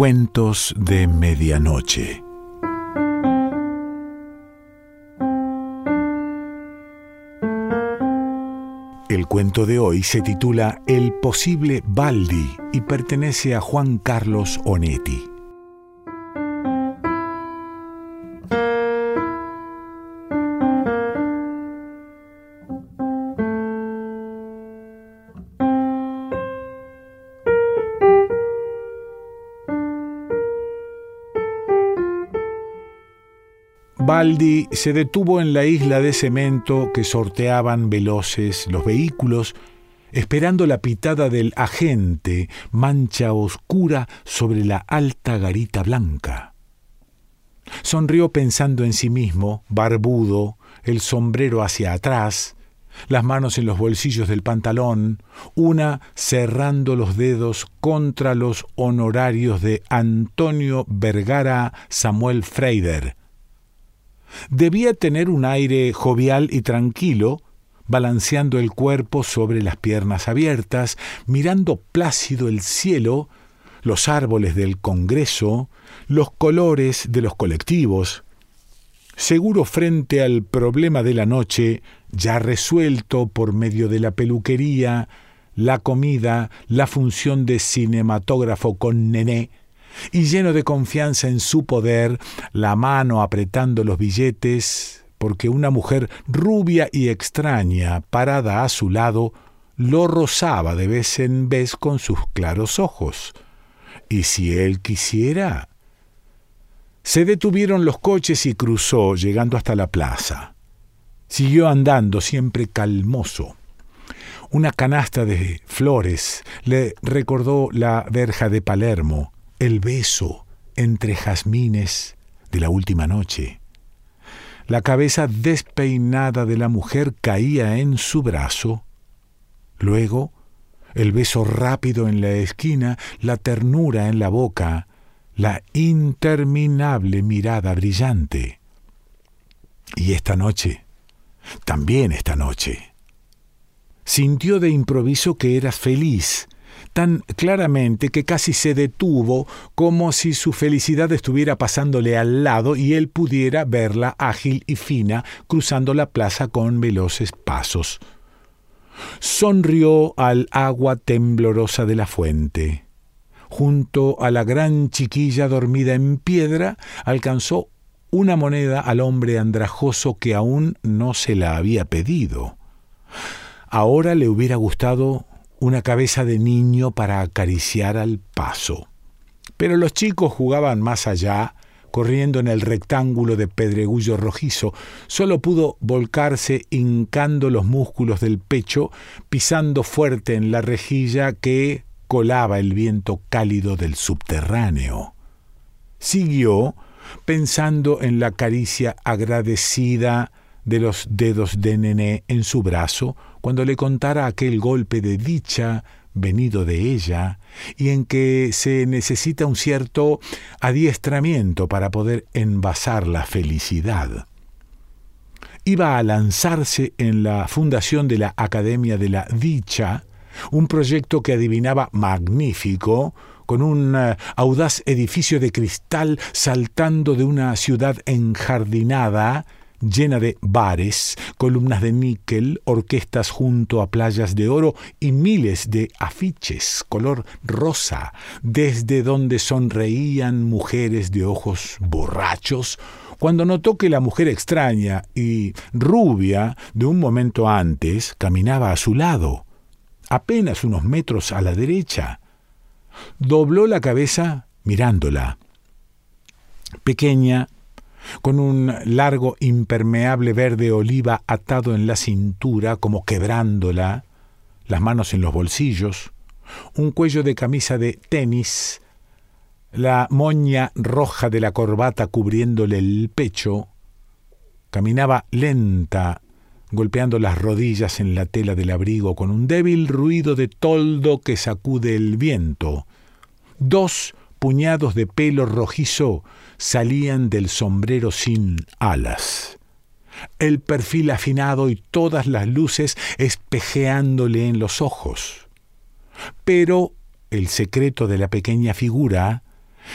Cuentos de Medianoche. El cuento de hoy se titula El posible Baldi y pertenece a Juan Carlos Onetti. Se detuvo en la isla de cemento que sorteaban veloces los vehículos, esperando la pitada del agente, mancha oscura sobre la alta garita blanca. Sonrió pensando en sí mismo, barbudo, el sombrero hacia atrás, las manos en los bolsillos del pantalón, una cerrando los dedos contra los honorarios de Antonio Vergara Samuel Freider, Debía tener un aire jovial y tranquilo, balanceando el cuerpo sobre las piernas abiertas, mirando plácido el cielo, los árboles del Congreso, los colores de los colectivos. Seguro frente al problema de la noche, ya resuelto por medio de la peluquería, la comida, la función de cinematógrafo con nené, y lleno de confianza en su poder, la mano apretando los billetes, porque una mujer rubia y extraña, parada a su lado, lo rozaba de vez en vez con sus claros ojos. Y si él quisiera... Se detuvieron los coches y cruzó, llegando hasta la plaza. Siguió andando, siempre calmoso. Una canasta de flores le recordó la verja de Palermo, el beso entre jazmines de la última noche. La cabeza despeinada de la mujer caía en su brazo. Luego, el beso rápido en la esquina, la ternura en la boca, la interminable mirada brillante. Y esta noche, también esta noche. Sintió de improviso que eras feliz, tan claramente que casi se detuvo como si su felicidad estuviera pasándole al lado y él pudiera verla ágil y fina cruzando la plaza con veloces pasos. Sonrió al agua temblorosa de la fuente. Junto a la gran chiquilla dormida en piedra, alcanzó una moneda al hombre andrajoso que aún no se la había pedido. Ahora le hubiera gustado una cabeza de niño para acariciar al paso. Pero los chicos jugaban más allá, corriendo en el rectángulo de pedregullo rojizo, solo pudo volcarse hincando los músculos del pecho, pisando fuerte en la rejilla que colaba el viento cálido del subterráneo. Siguió pensando en la caricia agradecida de los dedos de nené en su brazo cuando le contara aquel golpe de dicha venido de ella y en que se necesita un cierto adiestramiento para poder envasar la felicidad. Iba a lanzarse en la fundación de la Academia de la Dicha, un proyecto que adivinaba magnífico, con un eh, audaz edificio de cristal saltando de una ciudad enjardinada, llena de bares, columnas de níquel, orquestas junto a playas de oro y miles de afiches color rosa, desde donde sonreían mujeres de ojos borrachos, cuando notó que la mujer extraña y rubia de un momento antes caminaba a su lado, apenas unos metros a la derecha. Dobló la cabeza mirándola. Pequeña, con un largo impermeable verde oliva atado en la cintura como quebrándola, las manos en los bolsillos, un cuello de camisa de tenis, la moña roja de la corbata cubriéndole el pecho, caminaba lenta, golpeando las rodillas en la tela del abrigo con un débil ruido de toldo que sacude el viento. Dos puñados de pelo rojizo salían del sombrero sin alas. El perfil afinado y todas las luces espejeándole en los ojos. Pero el secreto de la pequeña figura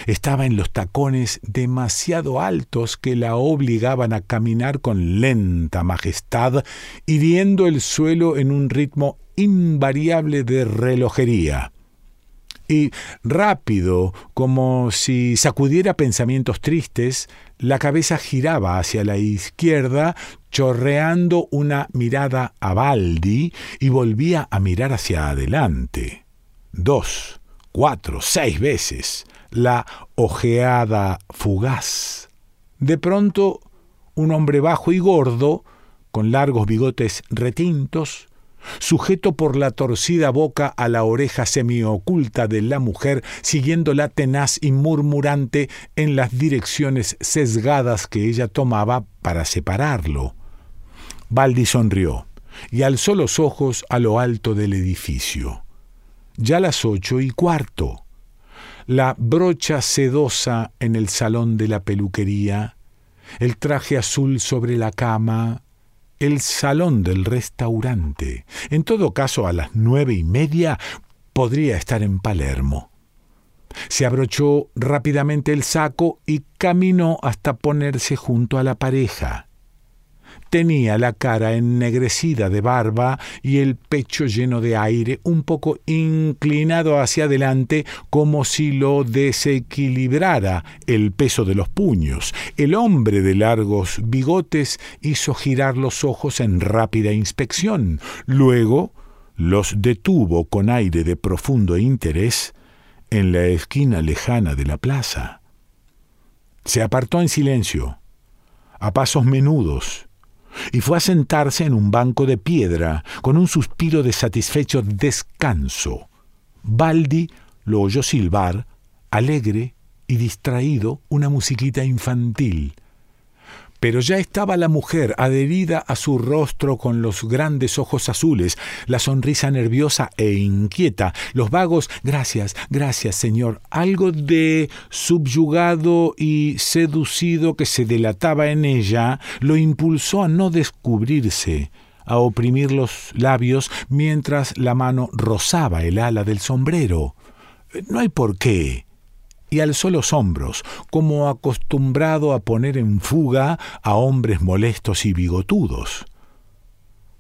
Estaba en los tacones demasiado altos que la obligaban a caminar con lenta majestad, hiriendo el suelo en un ritmo invariable de relojería. Y rápido, como si sacudiera pensamientos tristes, la cabeza giraba hacia la izquierda, chorreando una mirada a Baldi y volvía a mirar hacia adelante. Dos, cuatro, seis veces la ojeada fugaz. De pronto, un hombre bajo y gordo, con largos bigotes retintos, sujeto por la torcida boca a la oreja semioculta de la mujer, siguiéndola tenaz y murmurante en las direcciones sesgadas que ella tomaba para separarlo. Baldi sonrió y alzó los ojos a lo alto del edificio. Ya las ocho y cuarto la brocha sedosa en el salón de la peluquería, el traje azul sobre la cama, el salón del restaurante. En todo caso, a las nueve y media podría estar en Palermo. Se abrochó rápidamente el saco y caminó hasta ponerse junto a la pareja. Tenía la cara ennegrecida de barba y el pecho lleno de aire, un poco inclinado hacia adelante, como si lo desequilibrara el peso de los puños. El hombre de largos bigotes hizo girar los ojos en rápida inspección. Luego los detuvo con aire de profundo interés en la esquina lejana de la plaza. Se apartó en silencio, a pasos menudos, y fue a sentarse en un banco de piedra con un suspiro de satisfecho descanso. Baldi lo oyó silbar, alegre y distraído, una musiquita infantil pero ya estaba la mujer adherida a su rostro con los grandes ojos azules, la sonrisa nerviosa e inquieta, los vagos gracias, gracias, señor, algo de subyugado y seducido que se delataba en ella, lo impulsó a no descubrirse a oprimir los labios mientras la mano rozaba el ala del sombrero. No hay por qué y alzó los hombros, como acostumbrado a poner en fuga a hombres molestos y bigotudos.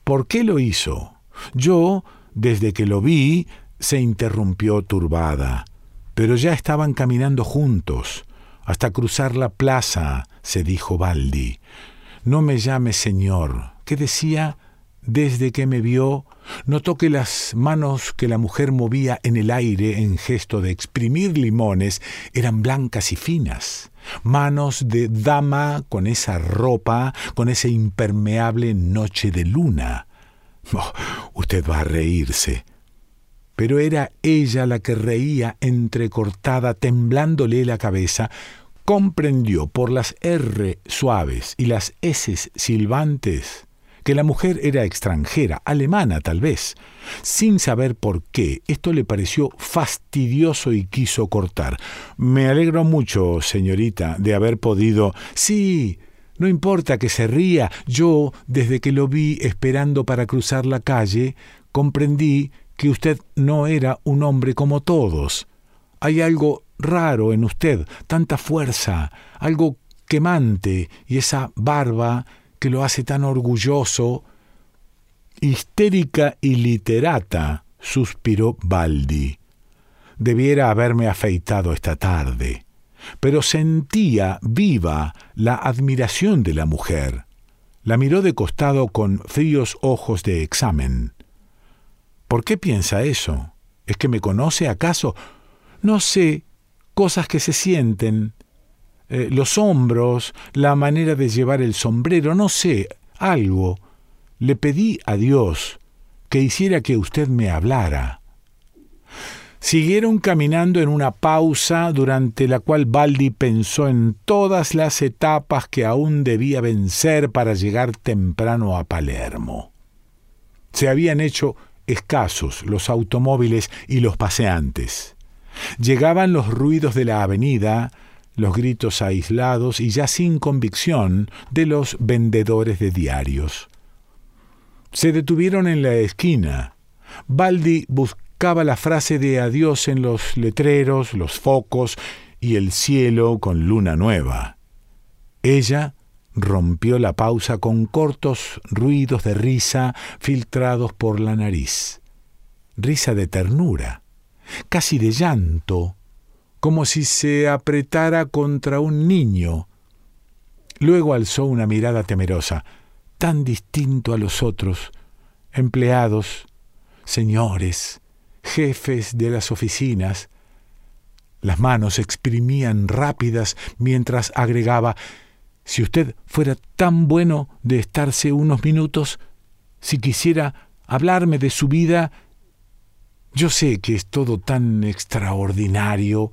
¿Por qué lo hizo? Yo, desde que lo vi, se interrumpió turbada. Pero ya estaban caminando juntos. Hasta cruzar la plaza, se dijo Baldi. No me llame señor. ¿Qué decía? Desde que me vio, notó que las manos que la mujer movía en el aire en gesto de exprimir limones eran blancas y finas, manos de dama con esa ropa, con esa impermeable noche de luna. Oh, usted va a reírse. Pero era ella la que reía entrecortada, temblándole la cabeza, comprendió por las R suaves y las S silbantes que la mujer era extranjera, alemana tal vez. Sin saber por qué, esto le pareció fastidioso y quiso cortar. Me alegro mucho, señorita, de haber podido. Sí, no importa que se ría. Yo, desde que lo vi esperando para cruzar la calle, comprendí que usted no era un hombre como todos. Hay algo raro en usted, tanta fuerza, algo quemante, y esa barba que lo hace tan orgulloso. Histérica y literata, suspiró Baldi. Debiera haberme afeitado esta tarde, pero sentía viva la admiración de la mujer. La miró de costado con fríos ojos de examen. ¿Por qué piensa eso? ¿Es que me conoce acaso? No sé, cosas que se sienten, eh, los hombros, la manera de llevar el sombrero, no sé, algo. Le pedí a Dios que hiciera que usted me hablara. Siguieron caminando en una pausa durante la cual Baldi pensó en todas las etapas que aún debía vencer para llegar temprano a Palermo. Se habían hecho escasos los automóviles y los paseantes. Llegaban los ruidos de la avenida, los gritos aislados y ya sin convicción de los vendedores de diarios. Se detuvieron en la esquina. Baldi buscaba la frase de adiós en los letreros, los focos y el cielo con luna nueva. Ella rompió la pausa con cortos ruidos de risa filtrados por la nariz. Risa de ternura, casi de llanto, como si se apretara contra un niño. Luego alzó una mirada temerosa, tan distinto a los otros, empleados, señores, jefes de las oficinas. Las manos exprimían rápidas mientras agregaba si usted fuera tan bueno de estarse unos minutos, si quisiera hablarme de su vida, yo sé que es todo tan extraordinario.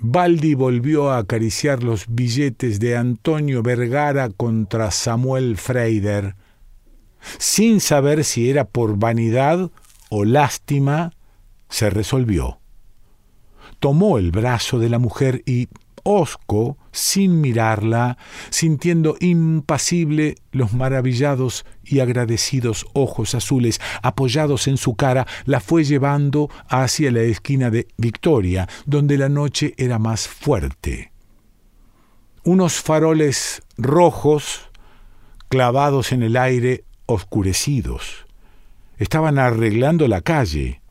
Baldi volvió a acariciar los billetes de Antonio Vergara contra Samuel Freider, sin saber si era por vanidad o lástima, se resolvió. Tomó el brazo de la mujer y, Osco, sin mirarla, sintiendo impasible los maravillados y agradecidos ojos azules apoyados en su cara, la fue llevando hacia la esquina de Victoria, donde la noche era más fuerte. Unos faroles rojos clavados en el aire oscurecidos. Estaban arreglando la calle.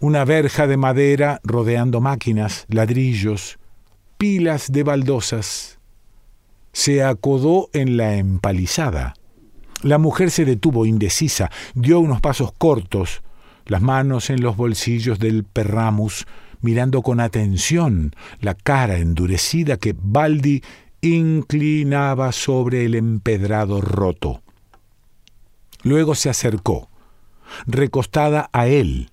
Una verja de madera rodeando máquinas, ladrillos, pilas de baldosas. Se acodó en la empalizada. La mujer se detuvo indecisa, dio unos pasos cortos, las manos en los bolsillos del perramus, mirando con atención la cara endurecida que Baldi inclinaba sobre el empedrado roto. Luego se acercó, recostada a él,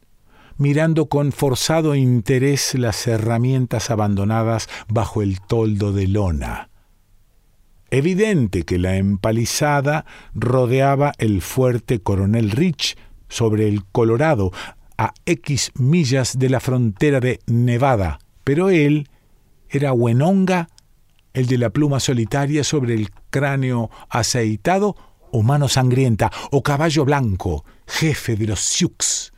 mirando con forzado interés las herramientas abandonadas bajo el toldo de lona. Evidente que la empalizada rodeaba el fuerte Coronel Rich sobre el Colorado, a X millas de la frontera de Nevada, pero él era Wenonga, el de la pluma solitaria sobre el cráneo aceitado, o mano sangrienta, o caballo blanco, jefe de los Sioux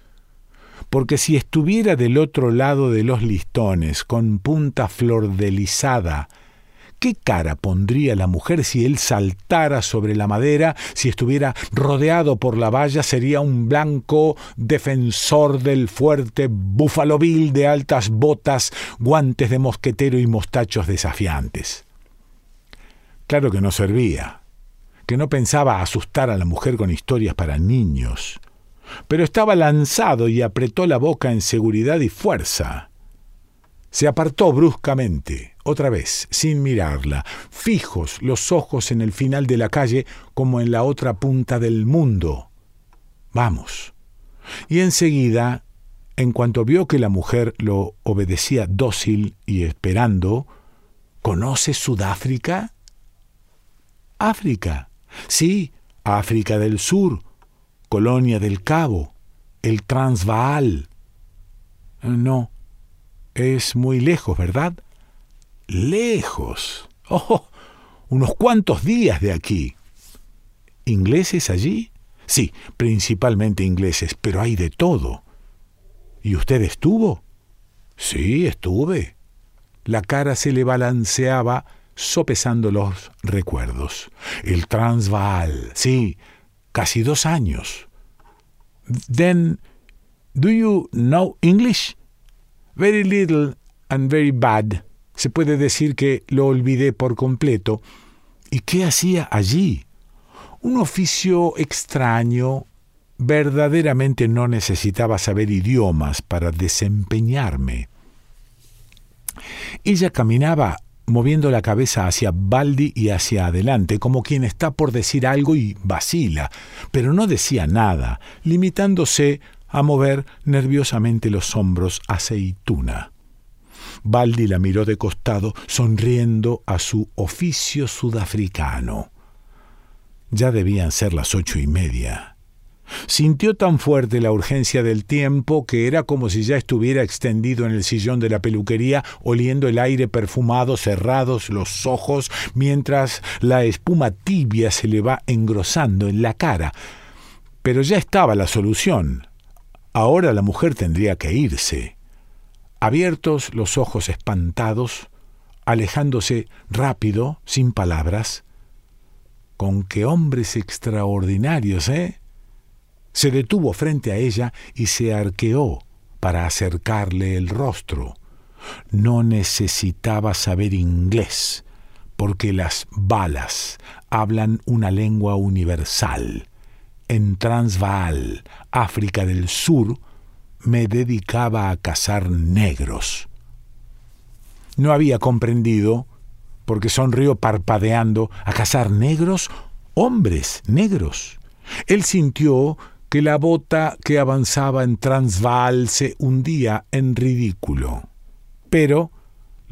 porque si estuviera del otro lado de los listones, con punta flordelizada, ¿qué cara pondría la mujer si él saltara sobre la madera, si estuviera rodeado por la valla, sería un blanco defensor del fuerte Buffalo Bill de altas botas, guantes de mosquetero y mostachos desafiantes? Claro que no servía, que no pensaba asustar a la mujer con historias para niños pero estaba lanzado y apretó la boca en seguridad y fuerza. Se apartó bruscamente, otra vez, sin mirarla, fijos los ojos en el final de la calle como en la otra punta del mundo. Vamos. Y enseguida, en cuanto vio que la mujer lo obedecía dócil y esperando, ¿conoce Sudáfrica? África. Sí, África del Sur, Colonia del Cabo, el Transvaal. No, es muy lejos, ¿verdad? Lejos. Oh, unos cuantos días de aquí. ¿Ingleses allí? Sí, principalmente ingleses, pero hay de todo. ¿Y usted estuvo? Sí, estuve. La cara se le balanceaba sopesando los recuerdos. El Transvaal, sí, casi dos años. Then, do you know English? Very little and very bad. Se puede decir que lo olvidé por completo. ¿Y qué hacía allí? Un oficio extraño. Verdaderamente no necesitaba saber idiomas para desempeñarme. Ella caminaba moviendo la cabeza hacia Baldi y hacia adelante, como quien está por decir algo y vacila, pero no decía nada, limitándose a mover nerviosamente los hombros aceituna. Baldi la miró de costado, sonriendo a su oficio sudafricano. Ya debían ser las ocho y media. Sintió tan fuerte la urgencia del tiempo que era como si ya estuviera extendido en el sillón de la peluquería, oliendo el aire perfumado, cerrados los ojos, mientras la espuma tibia se le va engrosando en la cara. Pero ya estaba la solución. Ahora la mujer tendría que irse. abiertos los ojos espantados, alejándose rápido, sin palabras. Con qué hombres extraordinarios, ¿eh? Se detuvo frente a ella y se arqueó para acercarle el rostro. No necesitaba saber inglés, porque las balas hablan una lengua universal. En Transvaal, África del Sur, me dedicaba a cazar negros. No había comprendido, porque sonrió parpadeando, a cazar negros, hombres negros. Él sintió que la bota que avanzaba en Transvaal se hundía en ridículo. Pero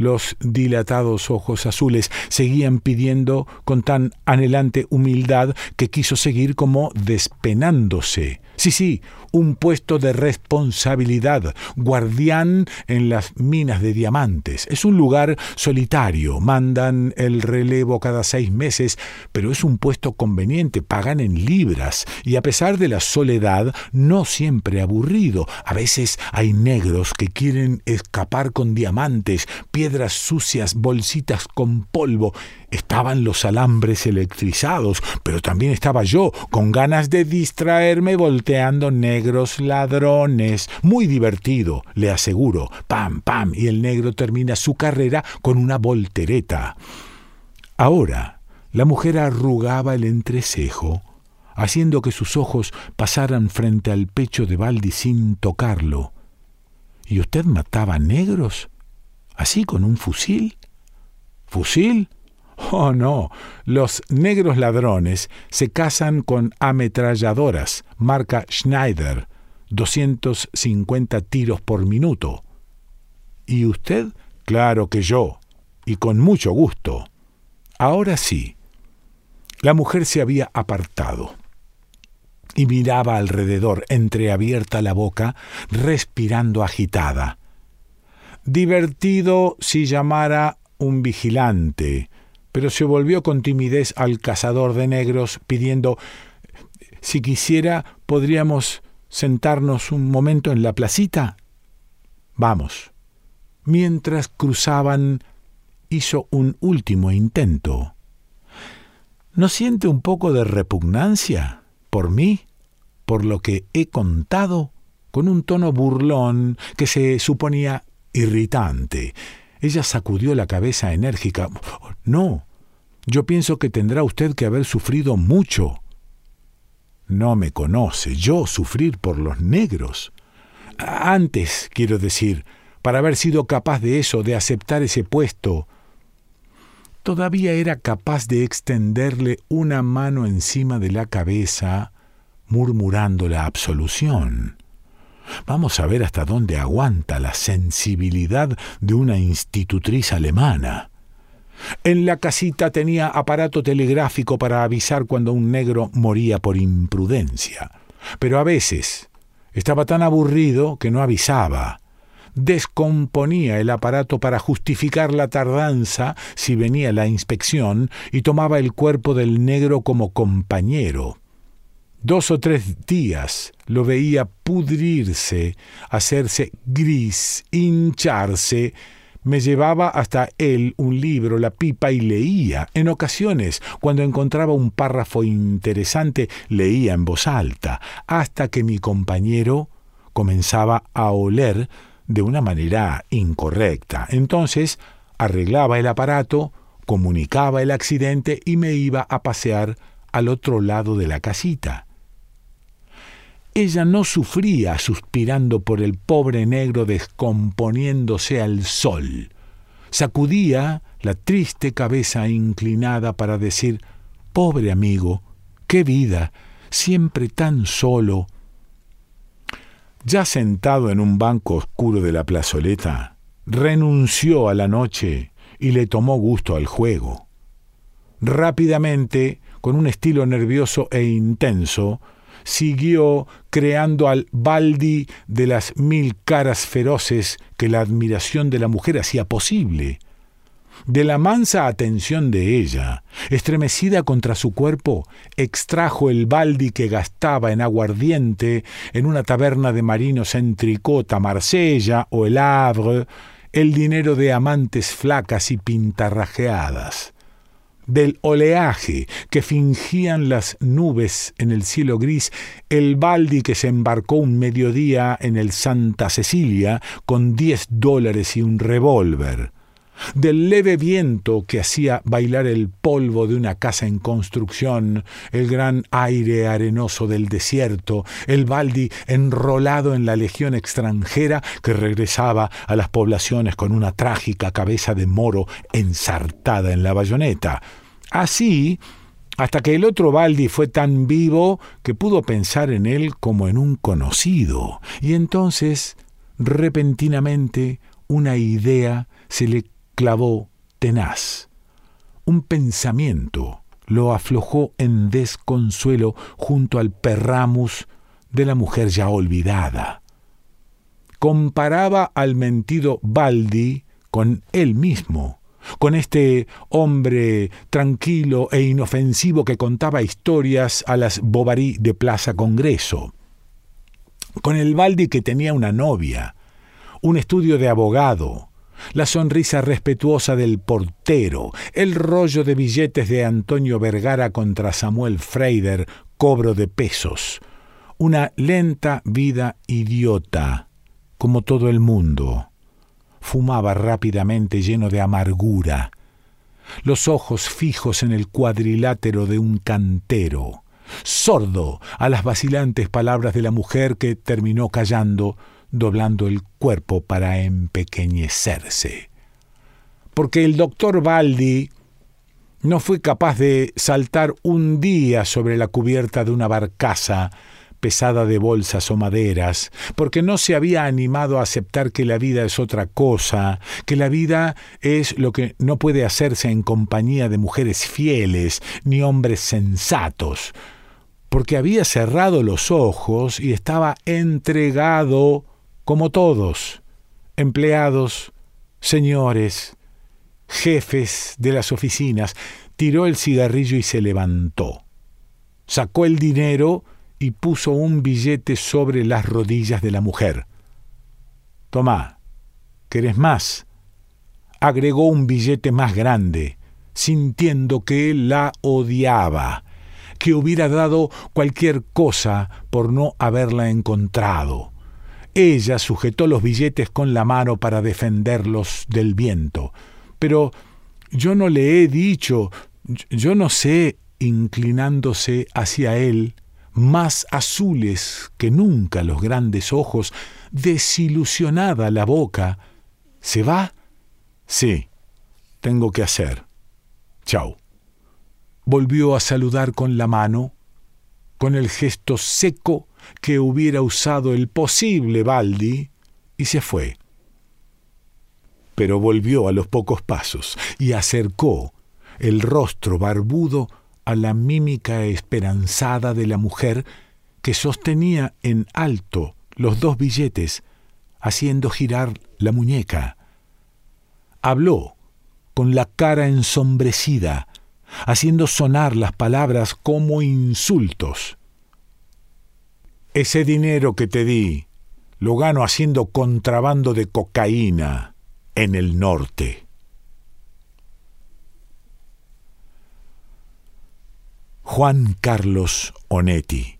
los dilatados ojos azules seguían pidiendo con tan anhelante humildad que quiso seguir como despenándose. Sí, sí, un puesto de responsabilidad, guardián en las minas de diamantes. Es un lugar solitario, mandan el relevo cada seis meses, pero es un puesto conveniente, pagan en libras, y a pesar de la soledad, no siempre aburrido. A veces hay negros que quieren escapar con diamantes, piedras sucias, bolsitas con polvo. Estaban los alambres electrizados, pero también estaba yo, con ganas de distraerme volteando negros ladrones. Muy divertido, le aseguro. Pam, pam, y el negro termina su carrera con una voltereta. Ahora, la mujer arrugaba el entrecejo, haciendo que sus ojos pasaran frente al pecho de Baldi sin tocarlo. ¿Y usted mataba negros? ¿Así con un fusil? ¿Fusil? Oh, no. Los negros ladrones se casan con ametralladoras, marca Schneider, 250 tiros por minuto. ¿Y usted? Claro que yo, y con mucho gusto. Ahora sí. La mujer se había apartado y miraba alrededor, entreabierta la boca, respirando agitada. Divertido si llamara un vigilante, pero se volvió con timidez al cazador de negros, pidiendo si quisiera podríamos sentarnos un momento en la placita. Vamos. Mientras cruzaban, hizo un último intento. ¿No siente un poco de repugnancia por mí, por lo que he contado? con un tono burlón que se suponía irritante. Ella sacudió la cabeza enérgica. No, yo pienso que tendrá usted que haber sufrido mucho. No me conoce, yo sufrir por los negros. Antes, quiero decir, para haber sido capaz de eso, de aceptar ese puesto, todavía era capaz de extenderle una mano encima de la cabeza, murmurando la absolución. Vamos a ver hasta dónde aguanta la sensibilidad de una institutriz alemana. En la casita tenía aparato telegráfico para avisar cuando un negro moría por imprudencia. Pero a veces estaba tan aburrido que no avisaba. Descomponía el aparato para justificar la tardanza si venía la inspección y tomaba el cuerpo del negro como compañero. Dos o tres días lo veía pudrirse, hacerse gris, hincharse. Me llevaba hasta él un libro, la pipa y leía. En ocasiones, cuando encontraba un párrafo interesante, leía en voz alta, hasta que mi compañero comenzaba a oler de una manera incorrecta. Entonces, arreglaba el aparato, comunicaba el accidente y me iba a pasear al otro lado de la casita. Ella no sufría suspirando por el pobre negro descomponiéndose al sol. Sacudía la triste cabeza inclinada para decir Pobre amigo, qué vida, siempre tan solo. Ya sentado en un banco oscuro de la plazoleta, renunció a la noche y le tomó gusto al juego. Rápidamente, con un estilo nervioso e intenso, siguió creando al Baldi de las mil caras feroces que la admiración de la mujer hacía posible. De la mansa atención de ella, estremecida contra su cuerpo, extrajo el baldi que gastaba en aguardiente en una taberna de marinos en Tricota, Marsella o el Havre, el dinero de amantes flacas y pintarrajeadas del oleaje que fingían las nubes en el cielo gris, el baldi que se embarcó un mediodía en el Santa Cecilia con diez dólares y un revólver, del leve viento que hacía bailar el polvo de una casa en construcción, el gran aire arenoso del desierto, el baldi enrolado en la legión extranjera que regresaba a las poblaciones con una trágica cabeza de moro ensartada en la bayoneta. Así, hasta que el otro Baldi fue tan vivo que pudo pensar en él como en un conocido, y entonces, repentinamente, una idea se le clavó tenaz. Un pensamiento lo aflojó en desconsuelo junto al perramus de la mujer ya olvidada. Comparaba al mentido Baldi con él mismo, con este hombre tranquilo e inofensivo que contaba historias a las Bovary de Plaza Congreso, con el Baldi que tenía una novia, un estudio de abogado, la sonrisa respetuosa del portero, el rollo de billetes de Antonio Vergara contra Samuel Freider, cobro de pesos, una lenta vida idiota, como todo el mundo. Fumaba rápidamente lleno de amargura, los ojos fijos en el cuadrilátero de un cantero, sordo a las vacilantes palabras de la mujer que terminó callando, doblando el cuerpo para empequeñecerse. Porque el doctor Baldi no fue capaz de saltar un día sobre la cubierta de una barcaza pesada de bolsas o maderas, porque no se había animado a aceptar que la vida es otra cosa, que la vida es lo que no puede hacerse en compañía de mujeres fieles ni hombres sensatos, porque había cerrado los ojos y estaba entregado como todos, empleados, señores, jefes de las oficinas, tiró el cigarrillo y se levantó. Sacó el dinero y puso un billete sobre las rodillas de la mujer. Tomá, ¿querés más? Agregó un billete más grande, sintiendo que la odiaba, que hubiera dado cualquier cosa por no haberla encontrado. Ella sujetó los billetes con la mano para defenderlos del viento. Pero yo no le he dicho, yo no sé, inclinándose hacia él, más azules que nunca los grandes ojos, desilusionada la boca. ¿Se va? Sí, tengo que hacer. Chao. Volvió a saludar con la mano, con el gesto seco que hubiera usado el posible Baldi y se fue. Pero volvió a los pocos pasos y acercó el rostro barbudo a la mímica esperanzada de la mujer que sostenía en alto los dos billetes, haciendo girar la muñeca. Habló con la cara ensombrecida, haciendo sonar las palabras como insultos. Ese dinero que te di lo gano haciendo contrabando de cocaína en el norte. Juan Carlos Onetti